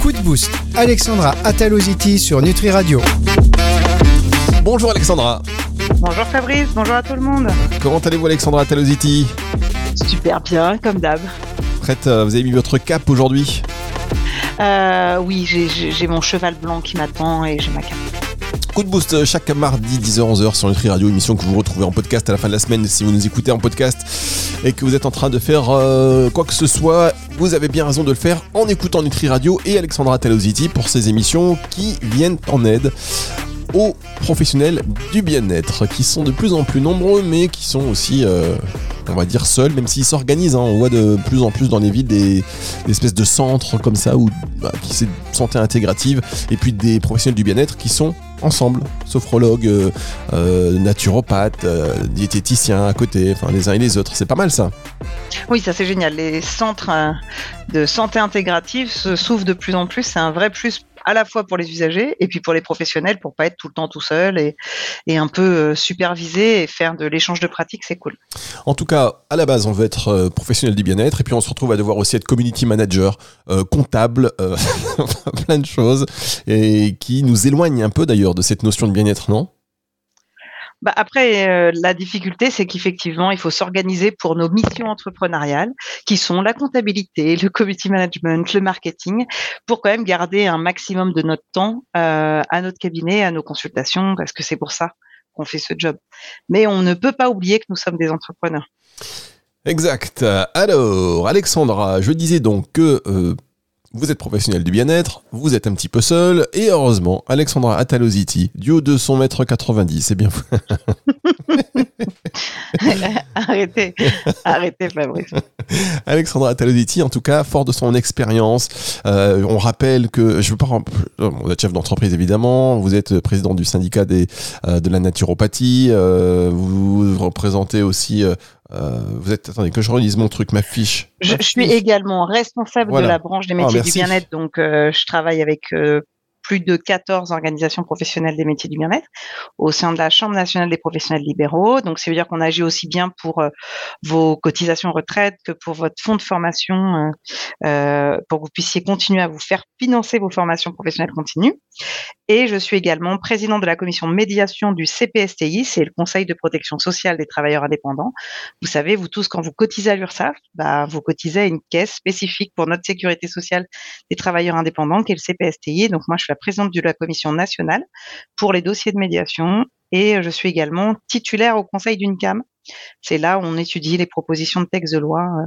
Coup de boost, Alexandra Ataloziti sur Nutri Radio. Bonjour Alexandra. Bonjour Fabrice, bonjour à tout le monde. Comment allez-vous Alexandra Ataloziti? Super bien, comme d'hab. Prête, euh, vous avez mis votre cap aujourd'hui? Euh, oui, j'ai- mon cheval blanc qui m'attend et j'ai ma carte. Coup de boost euh, chaque mardi 10h-11h sur Nutri Radio, émission que vous retrouvez en podcast à la fin de la semaine si vous nous écoutez en podcast et que vous êtes en train de faire euh, quoi que ce soit, vous avez bien raison de le faire en écoutant Nutri Radio et Alexandra Talositi pour ces émissions qui viennent en aide aux professionnels du bien-être qui sont de plus en plus nombreux mais qui sont aussi euh, on va dire seuls même s'ils s'organisent hein. on voit de plus en plus dans les villes des, espèces de centres comme ça où bah, qui c'est santé intégrative et puis des professionnels du bien-être qui sont ensemble, sophrologues, euh, euh, naturopathes, euh, diététiciens à côté, enfin les uns et les autres, c'est pas mal ça. Oui, ça c'est génial. Les centres euh, de santé intégrative se s'ouvrent de plus en plus. C'est un vrai plus à la fois pour les usagers et puis pour les professionnels pour pas être tout le temps tout seul et, et un peu euh, superviser et faire de l'échange de pratiques, c'est cool. En tout cas, à la base, on veut être euh, professionnel du bien-être et puis on se retrouve à devoir aussi être community manager, euh, comptable, plein de choses et qui nous éloignent un peu d'ailleurs de cette notion de bien-être, non? Bah après, euh, la difficulté, c'est qu'effectivement, il faut s'organiser pour nos missions entrepreneuriales, qui sont la comptabilité, le community management, le marketing, pour quand même garder un maximum de notre temps euh, à notre cabinet, à nos consultations, parce que c'est pour ça qu'on fait ce job. Mais on ne peut pas oublier que nous sommes des entrepreneurs. Exact. Alors, Alexandra, je disais donc que euh, vous êtes professionnel du bien-être, vous êtes un petit peu seul, et heureusement, Alexandra Ataloziti, du de son mètre 90, c'est bien. arrêtez, arrêtez, Fabrice. Alexandra Ataloziti, en tout cas, fort de son expérience. Euh, on rappelle que, je veux pas, vous êtes chef d'entreprise évidemment, vous êtes président du syndicat des, euh, de la naturopathie, euh, vous représentez aussi, euh, vous êtes, attendez, que je relise mon truc, ma fiche. Je, Ma je suis également responsable Voilà. de la branche des Ah, métiers du bien-être, donc euh, je travaille avec euh, plus de 14 organisations professionnelles des métiers du bien-être au sein de la Chambre nationale des professionnels libéraux. Donc, ça veut dire qu'on agit aussi bien pour euh, vos cotisations retraite que pour votre fonds de formation, euh, euh, pour que vous puissiez continuer à vous faire financer vos formations professionnelles continues. Et je suis également présidente de la commission de médiation du CPSTI, c'est le Conseil de protection sociale des travailleurs indépendants. Vous savez, vous tous, quand vous cotisez à l'URSSAF, bah, vous cotisez à une caisse spécifique pour notre sécurité sociale des travailleurs indépendants, qui est le CPSTI. Donc moi, je suis la présidente de la commission nationale pour les dossiers de médiation et je suis également titulaire au conseil d'une CAM. C'est là où on étudie les propositions de textes de loi euh,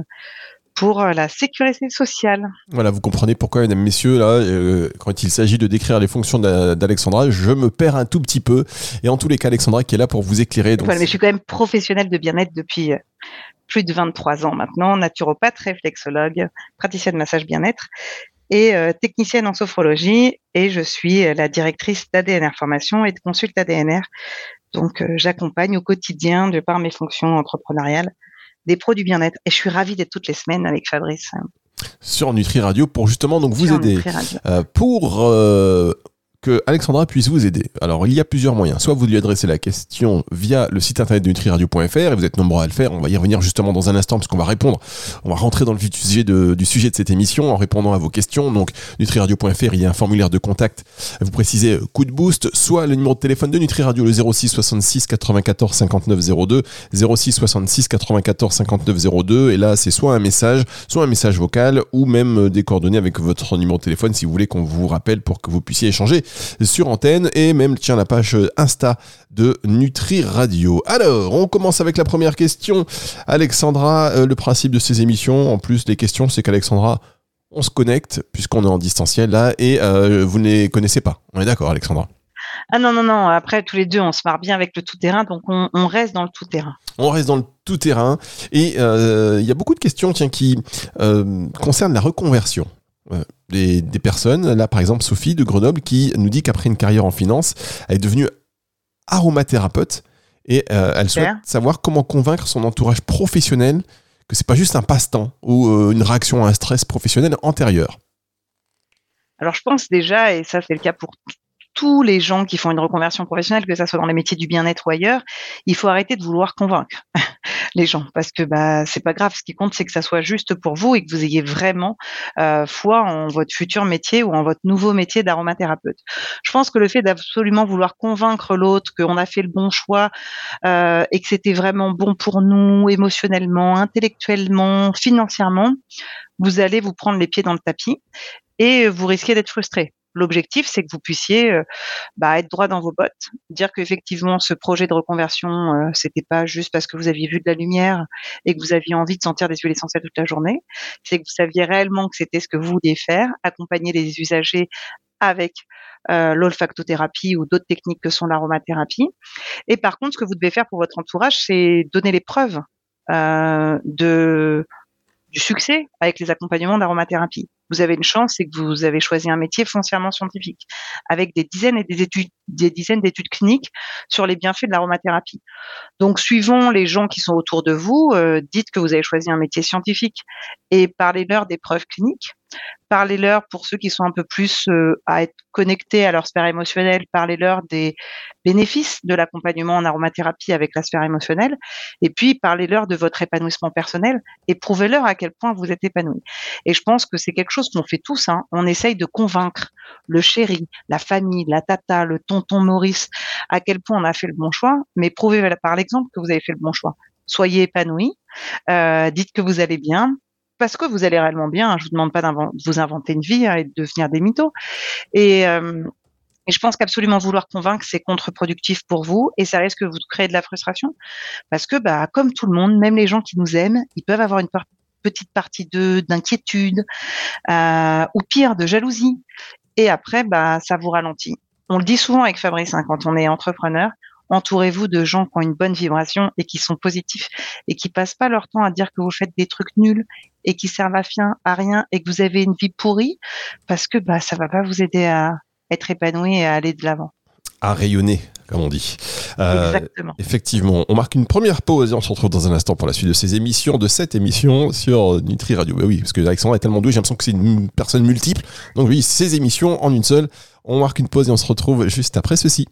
pour euh, la sécurité sociale. Voilà, vous comprenez pourquoi, mesdames, messieurs, là, euh, quand il s'agit de décrire les fonctions d'A- d'Alexandra, je me perds un tout petit peu. Et en tous les cas, Alexandra qui est là pour vous éclairer. Donc, Voilà, mais je suis quand même professionnelle de bien-être depuis plus de 23 ans maintenant, naturopathe, réflexologue, praticienne de massage bien-être et euh, technicienne en sophrologie. Et je suis euh, la directrice d'ADNR Formation et de Consulte ADNR. Donc, euh, j'accompagne au quotidien, de par mes fonctions entrepreneuriales, des pros du bien-être. Et je suis ravie d'être toutes les semaines avec Fabrice. sur Nutri Radio pour justement donc vous sur aider. Euh, pour euh, Alexandra puisse vous aider. Alors, il y a plusieurs moyens. Soit vous lui adressez la question via le site internet de nutriradio.fr et vous êtes nombreux à le faire. On va y revenir justement dans un instant parce qu'on va répondre. On va rentrer dans le vif du sujet de, du sujet de cette émission en répondant à vos questions. Donc, nutriradio.fr, il y a un formulaire de contact. Vous précisez euh, coup de boost, soit le numéro de téléphone de Nutri Radio, le 06 66 94 59 02, 06 66 94 59 02. Et là, c'est soit un message, soit un message vocal ou même euh, des coordonnées avec votre numéro de téléphone si vous voulez qu'on vous rappelle pour que vous puissiez échanger sur antenne et même tiens la page Insta de Nutri Radio. Alors, on commence avec la première question. Alexandra, euh, le principe de ces émissions, en plus les questions, c'est qu'Alexandra, on se connecte puisqu'on est en distanciel là et euh, vous ne les connaissez pas. On est d'accord, Alexandra? Ah non, non, non. Après, tous les deux, on se marre bien avec le tout-terrain, donc on, on reste dans le tout-terrain. On reste dans le tout terrain et euh, il y a beaucoup de questions tiens, qui euh, concernent la reconversion. Des, des personnes, là par exemple Sophie de Grenoble qui nous dit qu'après une carrière en finance, elle est devenue aromathérapeute et euh, elle souhaite savoir comment convaincre son entourage professionnel que c'est pas juste un passe-temps ou euh, une réaction à un stress professionnel antérieur. Alors, je pense déjà, et ça, c'est le cas pour tous les gens qui font une reconversion professionnelle, que ça soit dans les métiers du bien-être ou ailleurs, il faut arrêter de vouloir convaincre. Les gens parce que bah c'est pas grave. Ce qui compte, c'est que ça soit juste pour vous et que vous ayez vraiment euh, foi en votre futur métier ou en votre nouveau métier d'aromathérapeute. Je pense que le fait d'absolument vouloir convaincre l'autre qu'on a fait le bon choix euh, et que c'était vraiment bon pour nous émotionnellement, intellectuellement, financièrement, vous allez vous prendre les pieds dans le tapis et vous risquez d'être frustré. L'objectif, c'est que vous puissiez euh, bah, être droit dans vos bottes, dire qu'effectivement ce projet de reconversion, euh, c'était pas juste parce que vous aviez vu de la lumière et que vous aviez envie de sentir des huiles essentielles toute la journée, c'est que vous saviez réellement que c'était ce que vous vouliez faire, accompagner les usagers avec euh, l'olfactothérapie ou d'autres techniques que sont l'aromathérapie. Et par contre, ce que vous devez faire pour votre entourage, c'est donner les preuves euh, du succès avec les accompagnements d'aromathérapie. Vous avez une chance, c'est que vous avez choisi un métier foncièrement scientifique, avec des dizaines et des études, des dizaines d'études cliniques sur les bienfaits de l'aromathérapie. Donc, suivant les gens qui sont autour de vous, euh, dites que vous avez choisi un métier scientifique et parlez-leur des preuves cliniques Parlez-leur pour ceux qui sont un peu plus euh, à être connectés à leur sphère émotionnelle, parlez-leur des bénéfices de l'accompagnement en aromathérapie avec la sphère émotionnelle, et puis parlez-leur de votre épanouissement personnel et prouvez-leur à quel point vous êtes épanoui. Et je pense que c'est quelque chose qu'on fait tous. Hein. On essaye de convaincre le chéri, la famille, la tata, le tonton Maurice, à quel point on a fait le bon choix, mais prouvez par l'exemple que vous avez fait le bon choix. Soyez épanoui, euh, dites que vous allez bien, parce que vous allez réellement bien. Je vous demande pas de vous inventer une vie hein, et de devenir des mythos. Et, euh, et je pense qu'absolument vouloir convaincre, c'est contre-productif pour vous et ça risque de vous créer de la frustration. Parce que, bah, comme tout le monde, même les gens qui nous aiment, ils peuvent avoir une petite partie de d'inquiétude euh, ou pire, de jalousie. Et après, bah, ça vous ralentit. On le dit souvent avec Fabrice hein, quand on est entrepreneur, entourez-vous de gens qui ont une bonne vibration et qui sont positifs et qui passent pas leur temps à dire que vous faites des trucs nuls et qui servent à rien, à rien et que vous avez une vie pourrie parce que bah ça va pas vous aider à être épanoui et à aller de l'avant. À rayonner, comme on dit. Euh, Exactement. Effectivement, on marque une première pause et on se retrouve dans un instant pour la suite de ces émissions, de cette émission sur Nutri Radio. Bah oui, parce que Alexandre est tellement doué, j'ai l'impression que c'est une personne multiple. Donc oui, ces émissions en une seule. On marque une pause et on se retrouve juste après ceci.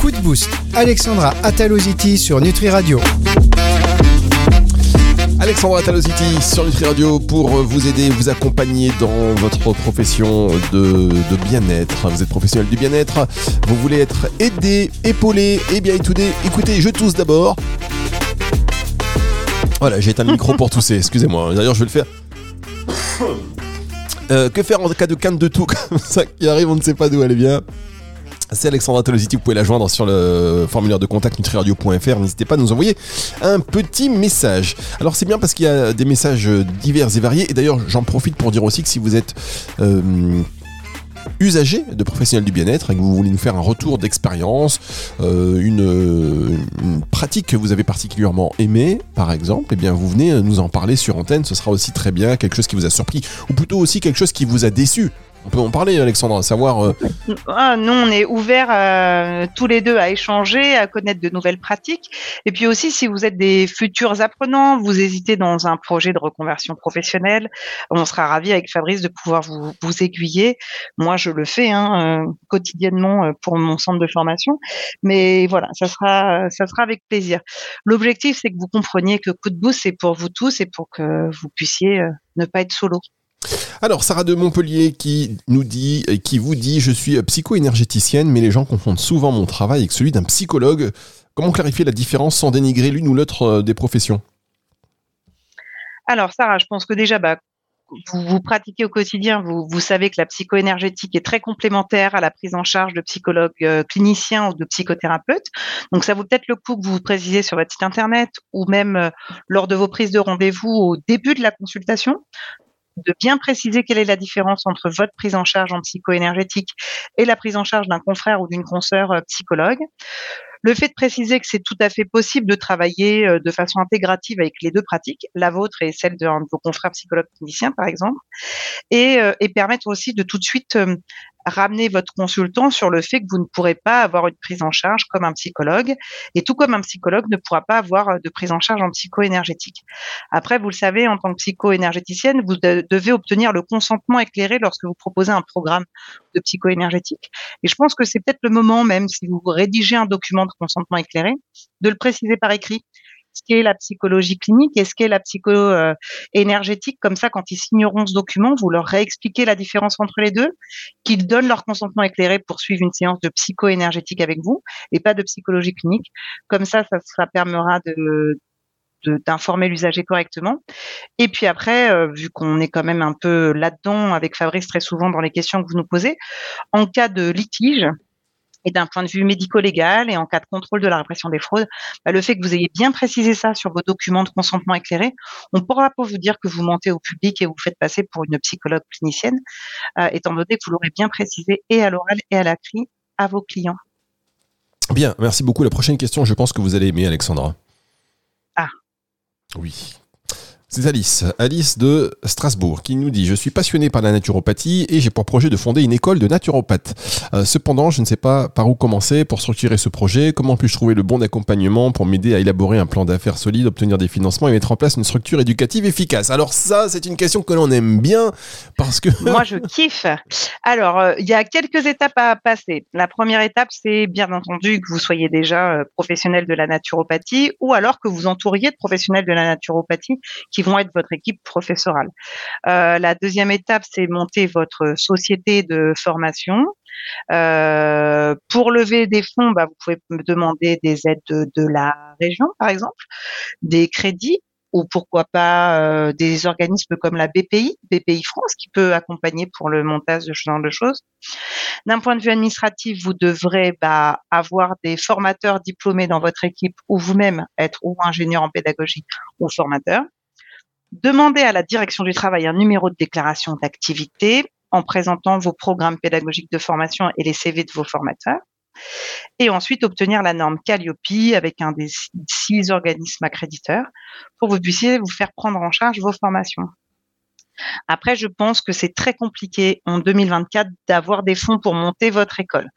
Coup de boost. Alexandra Ataloziti sur Nutri Radio. Alexandra Ataloziti sur Nutri Radio pour vous aider, vous accompagner dans votre profession de, bien-être. Vous êtes professionnel du bien-être, vous voulez être aidé, épaulé, et bien écoutez, écoutez, je tousse d'abord. Voilà, j'ai éteint le micro pour tousser, excusez-moi. D'ailleurs, je vais le faire. Euh, que faire en cas de canne de tout comme ça qui arrive, on ne sait pas d'où elle vient c'est Alexandra Tolositi, vous pouvez la joindre sur le formulaire de contact nutriradio.fr. N'hésitez pas à nous envoyer un petit message. Alors c'est bien parce qu'il y a des messages divers et variés. Et d'ailleurs, j'en profite pour dire aussi que si vous êtes euh, usager de professionnels du bien-être et que vous voulez nous faire un retour d'expérience, euh, une, pratique que vous avez particulièrement aimée, par exemple, et eh bien vous venez nous en parler sur antenne. Ce sera aussi très bien quelque chose qui vous a surpris ou plutôt aussi quelque chose qui vous a déçu. On peut en parler, Alexandra, savoir. Euh, ah, nous, on est ouverts euh, tous les deux à échanger, à connaître de nouvelles pratiques. Et puis aussi, si vous êtes des futurs apprenants, vous hésitez dans un projet de reconversion professionnelle, on sera ravis avec Fabrice de pouvoir vous, vous aiguiller. Moi, je le fais hein, euh, quotidiennement pour mon centre de formation. Mais voilà, ça sera, ça sera avec plaisir. L'objectif, c'est que vous compreniez que Coup de Boost, c'est pour vous tous et pour que vous puissiez ne pas être solo. Alors, Sarah de Montpellier qui nous dit, qui vous dit, je suis psycho-énergéticienne, mais les gens confondent souvent mon travail avec celui d'un psychologue. Comment clarifier la différence sans dénigrer l'une ou l'autre euh, des professions? Alors, Sarah, je pense que déjà, bah, vous, pratiquez au quotidien, vous, vous, savez que la psycho-énergétique est très complémentaire à la prise en charge de psychologues euh, cliniciens ou de psychothérapeutes. Donc, ça vaut peut-être le coup que vous vous précisez sur votre site internet ou même euh, lors de vos prises de rendez-vous au début de la consultation de bien préciser quelle est la différence entre votre prise en charge en psycho-énergétique et la prise en charge d'un confrère ou d'une consoeur euh, psychologue. Le fait de préciser que c'est tout à fait possible de travailler de façon intégrative avec les deux pratiques, la vôtre et celle de, vos confrères psychologues cliniciens, par exemple, et, et permettre aussi de tout de suite ramener votre consultant sur le fait que vous ne pourrez pas avoir une prise en charge comme un psychologue, et tout comme un psychologue ne pourra pas avoir euh, de prise en charge en psycho-énergétique. Après, vous le savez, en tant que psycho-énergéticienne, vous devez obtenir le consentement éclairé lorsque vous proposez un programme de psycho-énergétique. Et je pense que c'est peut-être le moment, même si vous rédigez un document de consentement éclairé, de le préciser par écrit ce qu'est la psychologie clinique et ce qu'est la psycho euh. Comme ça, quand ils signeront ce document, vous leur réexpliquez la différence entre les deux, qu'ils donnent leur consentement éclairé pour suivre une séance de psycho-énergétique avec vous et pas de psychologie clinique. Comme ça, ça, ça permettra de d'informer l'usager correctement. Et puis après, euh, vu qu'on est quand même un peu là-dedans avec Fabrice très souvent dans les questions que vous nous posez, en cas de litige, et d'un point de vue médico-légal et en cas de contrôle de la répression des fraudes, bah, le fait que vous ayez bien précisé ça sur vos documents de consentement éclairé, on pourra pas vous dire que vous mentez au public et vous faites passer pour une psychologue clinicienne, euh, étant donné que vous l'aurez bien précisé et à l'oral et à l'écrit à vos clients. Bien, merci beaucoup. La prochaine question, je pense que vous allez aimer, Alexandra. Ah. Oui. C'est Alice, Alice de Strasbourg, qui nous dit Je suis passionné par la naturopathie et j'ai pour projet de fonder une école de naturopathe. Euh, cependant, je ne sais pas par où commencer pour structurer ce projet. Comment puis-je trouver le bon accompagnement pour m'aider à élaborer un plan d'affaires solide, obtenir des financements et mettre en place une structure éducative efficace? Alors, ça, c'est une question que l'on aime bien parce que. Moi, je kiffe. Alors, euh, il y a quelques étapes à passer. La première étape, c'est bien entendu que vous soyez déjà euh, professionnel de la naturopathie ou alors que vous entouriez de professionnels de la naturopathie qui vont être votre équipe professorale. Euh, la deuxième étape, c'est monter votre société de formation. Euh, pour lever des fonds, bah, vous pouvez me demander des aides de, la région, par exemple, des crédits ou pourquoi pas euh, des organismes comme la BPI, BPI France, qui peut accompagner pour le montage de ce genre de choses. D'un point de vue administratif, vous devrez bah, avoir des formateurs diplômés dans votre équipe ou vous-même être ou ingénieur en pédagogie ou formateur. Demandez à la direction du travail un numéro de déclaration d'activité en présentant vos programmes pédagogiques de formation et les CV de vos formateurs. Et ensuite, obtenir la norme Calliope avec un des six organismes accréditeurs pour que vous puissiez vous faire prendre en charge vos formations. Après, je pense que c'est très compliqué en 2024 d'avoir des fonds pour monter votre école.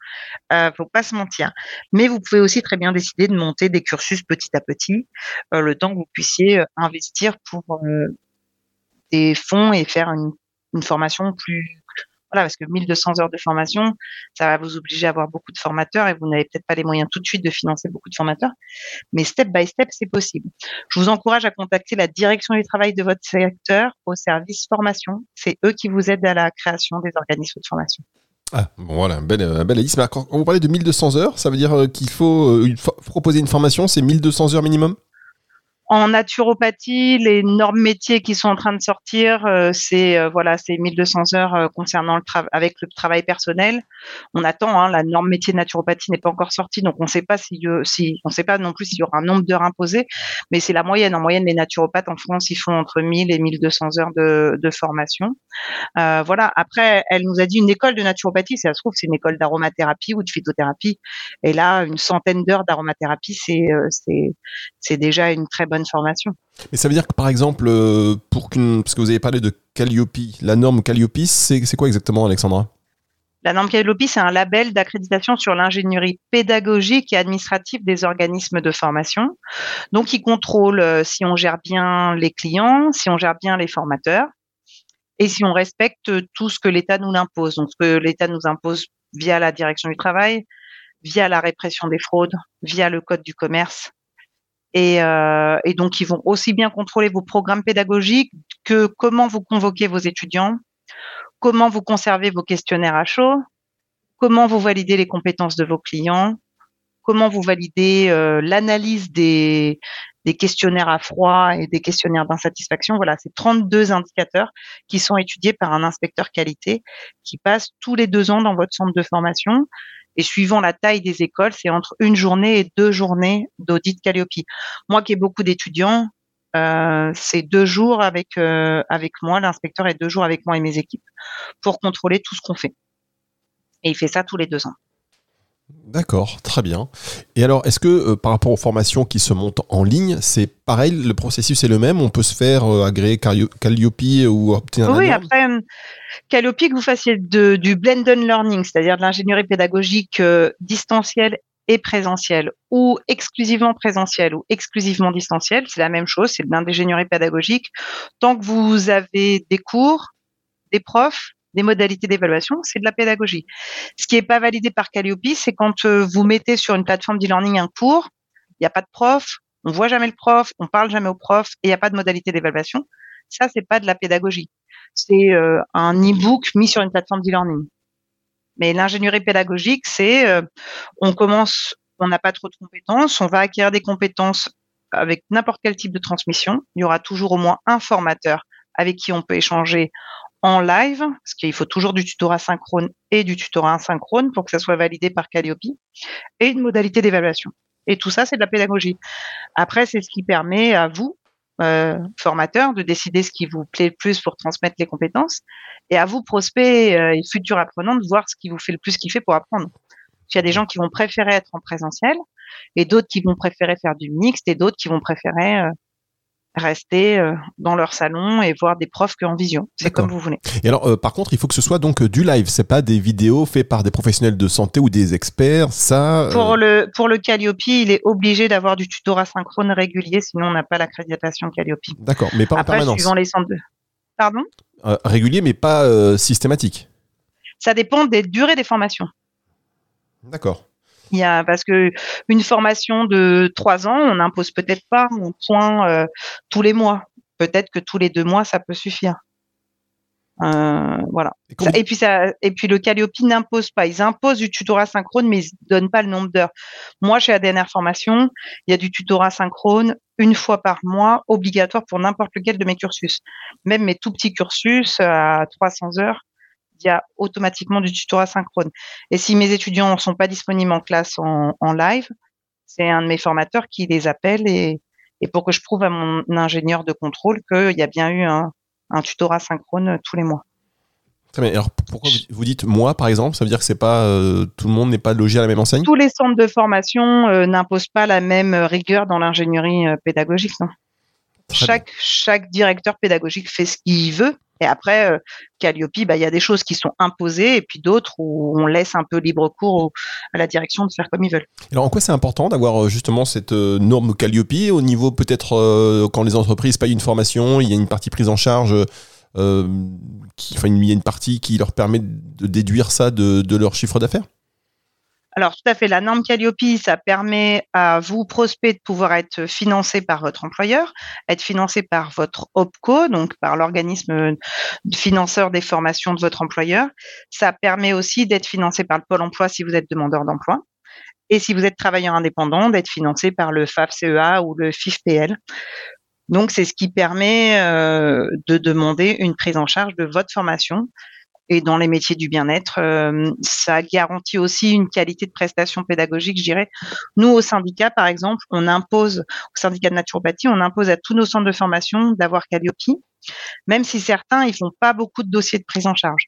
Euh, faut pas se mentir. Mais vous pouvez aussi très bien décider de monter des cursus petit à petit, euh, le temps que vous puissiez euh, investir pour euh, des fonds et faire une, une formation plus voilà, parce que 1200 heures de formation, ça va vous obliger à avoir beaucoup de formateurs et vous n'avez peut-être pas les moyens tout de suite de financer beaucoup de formateurs. Mais step by step, c'est possible. Je vous encourage à contacter la direction du travail de votre secteur au service formation. C'est eux qui vous aident à la création des organismes de formation. Ah, bon, voilà, un bel, un bel Quand vous parlez de 1200 heures, ça veut dire euh, qu'il faut euh, proposer une formation, c'est 1200 heures minimum? En naturopathie, les normes métiers qui sont en train de sortir, euh, c'est euh, voilà, c'est 1200 heures euh, concernant le avec le travail personnel. On attend, hein, la norme métier de naturopathie n'est pas encore sortie, donc on ne sait pas si, si on sait pas non plus s'il y aura un nombre d'heures imposées, mais c'est la moyenne. En moyenne, les naturopathes en France, ils font entre 1000 et 1200 heures de, formation. voilà. Après, elle nous a dit une école de naturopathie, ça se trouve, c'est une école d'aromathérapie ou de phytothérapie. Et là, une centaine d'heures d'aromathérapie, c'est c'est déjà une très bonne formation. Mais ça veut dire que par exemple, euh, pour qu'une, parce que vous avez parlé de Calliope, la norme Calliope, c'est quoi exactement, Alexandra? La norme Calliope, c'est un label d'accréditation sur l'ingénierie pédagogique et administrative des organismes de formation. Donc, il contrôle euh, si on gère bien les clients, si on gère bien les formateurs et si on respecte tout ce que l'État nous impose. Donc, ce que l'État nous impose via la direction du travail, via la répression des fraudes, via le code du commerce, et, euh, et, donc, ils vont aussi bien contrôler vos programmes pédagogiques que comment vous convoquez vos étudiants, comment vous conservez vos questionnaires à chaud, comment vous validez les compétences de vos clients, comment vous validez euh, l'analyse des questionnaires à froid et des questionnaires d'insatisfaction. Voilà, c'est 32 indicateurs qui sont étudiés par un inspecteur qualité qui passe tous les deux ans dans votre centre de formation et suivant la taille des écoles, c'est entre une journée et deux journées d'audit Calliope. Moi qui ai beaucoup d'étudiants, euh, c'est deux jours avec euh, avec moi, l'inspecteur est deux jours avec moi et mes équipes pour contrôler tout ce qu'on fait. Et il fait ça tous les deux ans. D'accord, très bien. Et alors, est-ce que euh, par rapport aux formations qui se montent en ligne, c'est pareil, le processus est le même On peut se faire euh, agréer Calliope ou obtenir Oui, après, euh, Calliope, que vous fassiez du blended learning, c'est-à-dire de l'ingénierie pédagogique distancielle et présentielle, ou exclusivement présentielle ou exclusivement distancielle, c'est la même chose, c'est de l'ingénierie pédagogique. Tant que vous avez des cours, des profs, des modalités d'évaluation, c'est de la pédagogie. Ce qui n'est pas validé par Calliope, c'est quand euh, vous mettez sur une plateforme d'e-learning un cours, il n'y a pas de prof, on voit jamais le prof, on parle jamais au prof et il n'y a pas de modalité d'évaluation. Ça, c'est pas de la pédagogie. C'est euh, un e-book mis sur une plateforme d'e-learning. Mais l'ingénierie pédagogique, c'est euh, on commence, on n'a pas trop de compétences, on va acquérir des compétences avec n'importe quel type de transmission. Il y aura toujours au moins un formateur avec qui on peut échanger en live, parce qu'il faut toujours du tutorat synchrone et du tutorat asynchrone pour que ça soit validé par Calliope, et une modalité d'évaluation. Et tout ça, c'est de la pédagogie. Après, c'est ce qui permet à vous, euh, formateurs, de décider ce qui vous plaît le plus pour transmettre les compétences, et à vous, prospects euh, et futurs apprenants, de voir ce qui vous fait le plus kiffer pour apprendre. Il y a des gens qui vont préférer être en présentiel, et d'autres qui vont préférer faire du mixte, et d'autres qui vont préférer euh, rester euh, dans leur salon et voir des profs qu'en vision. C'est comme vous voulez. Et alors, euh, par contre, il faut que ce soit donc euh, du live. C'est pas des vidéos faites par des professionnels de santé ou des experts. Ça. Pour le pour le Calliope, il est obligé d'avoir du tutorat synchrone régulier, sinon on n'a pas l'accréditation Calliope. D'accord, mais pas en Après, permanence. Suivant les centres de... Pardon? régulier, mais pas systématique. Ça dépend des durées des formations. D'accord. Il y a, parce que une formation de trois ans, on n'impose peut-être pas un point euh, tous les mois. Peut-être que tous les deux mois, ça peut suffire. Euh, voilà. Et, puis ça, et puis le Calliope n'impose pas. Ils imposent du tutorat synchrone, mais ils ne donnent pas le nombre d'heures. Moi, chez ADNR Formation, il y a du tutorat synchrone une fois par mois, obligatoire pour n'importe lequel de mes cursus. Même mes tout petits cursus à 300 heures, il y a automatiquement du tutorat synchrone. Et si mes étudiants ne sont pas disponibles en classe en, live, c'est un de mes formateurs qui les appelle et, pour que je prouve à mon ingénieur de contrôle qu'il y a bien eu un, tutorat synchrone tous les mois. Très bien. Alors pourquoi vous dites moi par exemple? Ça veut dire que c'est pas euh, tout le monde n'est pas logé à la même enseigne? Tous les centres de formation euh, n'imposent pas la même rigueur dans l'ingénierie euh, pédagogique. Non chaque, chaque directeur pédagogique fait ce qu'il veut. Et après, euh, Calliope, bah, il y a des choses qui sont imposées et puis d'autres où on laisse un peu libre cours à la direction de faire comme ils veulent. Alors en quoi c'est important d'avoir euh, justement cette euh, norme Calliope au niveau peut-être quand les entreprises payent une formation, il y a une partie prise en charge, qui, enfin il y a une partie qui leur permet de déduire ça de leur chiffre d'affaires? Alors, tout à fait, la norme Calliope, ça permet à vous, prospects, de pouvoir être financé par votre employeur, être financé par votre OPCO, donc par l'organisme financeur des formations de votre employeur. Ça permet aussi d'être financé par le Pôle emploi si vous êtes demandeur d'emploi. Et si vous êtes travailleur indépendant, d'être financé par le FAF-CEA ou le FIFPL. Donc, c'est ce qui permet euh, de demander une prise en charge de votre formation et dans les métiers du bien-être. Euh, ça garantit aussi une qualité de prestation pédagogique, je dirais. Nous, au syndicat, par exemple, on impose, au syndicat de naturopathie, on impose à tous nos centres de formation d'avoir Calliope, même si certains, ils font pas beaucoup de dossiers de prise en charge.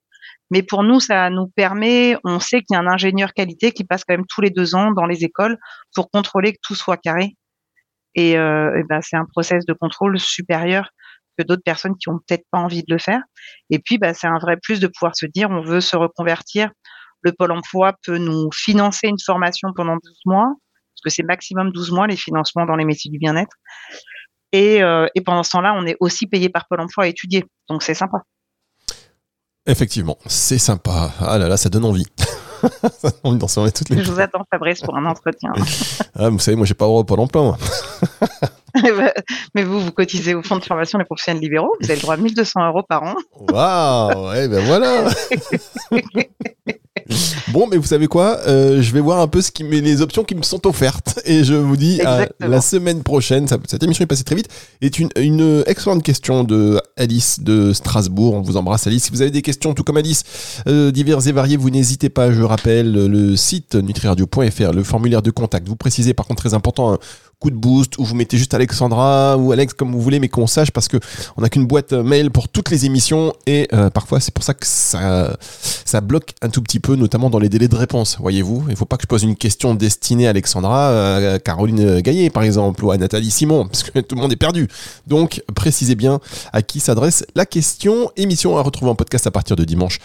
Mais pour nous, ça nous permet, on sait qu'il y a un ingénieur qualité qui passe quand même tous les deux ans dans les écoles pour contrôler que tout soit carré. Et, euh, et ben, c'est un process de contrôle supérieur d'autres personnes qui ont peut-être pas envie de le faire. Et puis, bah, c'est un vrai plus de pouvoir se dire, on veut se reconvertir. Le Pôle emploi peut nous financer une formation pendant 12 mois, parce que c'est maximum 12 mois les financements dans les métiers du bien-être. Euh, et pendant ce temps-là, on est aussi payé par Pôle emploi à étudier. Donc, c'est sympa. Effectivement, c'est sympa. Ah là là, ça donne envie. toutes les... Je vous attends, Fabrice, pour un entretien. ah, vous savez, moi, j'ai pas le droit au Pôle emploi. Moi. Mais vous, vous cotisez au fonds de formation des professionnels libéraux. Vous avez le droit à 1200 euros par an. Waouh Ouais, ben voilà Bon, mais vous savez quoi euh, Je vais voir un peu ce qui, les options qui me sont offertes. Et je vous dis à la semaine prochaine. cette émission est passée très vite. est une, une excellente question de Alice de Strasbourg. On vous embrasse, Alice. Si vous avez des questions, tout comme Alice, euh, diverses et variées, vous n'hésitez pas. Je rappelle le site nutriradio.fr, le formulaire de contact. Vous précisez, par contre, très important, coup de boost ou vous mettez juste Alexandra ou Alex comme vous voulez, mais qu'on sache parce que on n'a qu'une boîte mail pour toutes les émissions et euh, parfois c'est pour ça que ça, ça bloque un tout petit peu, notamment dans les délais de réponse. Voyez-vous, il faut pas que je pose une question destinée à Alexandra, à Caroline Gaillet par exemple ou à Nathalie Simon parce que tout le monde est perdu. Donc précisez bien à qui s'adresse la question. Émission à retrouver en podcast à partir de dimanche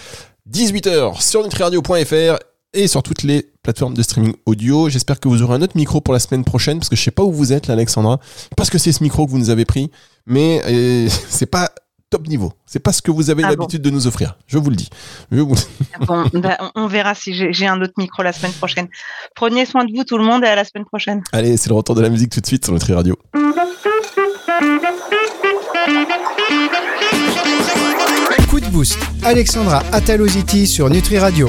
18h sur nutriradio.fr et sur toutes les plateformes de streaming audio. J'espère que vous aurez un autre micro pour la semaine prochaine parce que je sais pas où vous êtes là, Alexandra. Parce que c'est ce micro que vous nous avez pris, mais euh, c'est pas top niveau. C'est pas ce que vous avez Ah l'habitude de nous offrir. Je vous le dis. Je vous- Bon, bah, on- verra si j'ai j'ai un autre micro la semaine prochaine. Prenez soin de vous tout le monde et à la semaine prochaine. Allez, c'est le retour de la musique tout de suite sur Nutri Radio. Coup de boost. Alexandra Ataloziti sur Nutri Radio.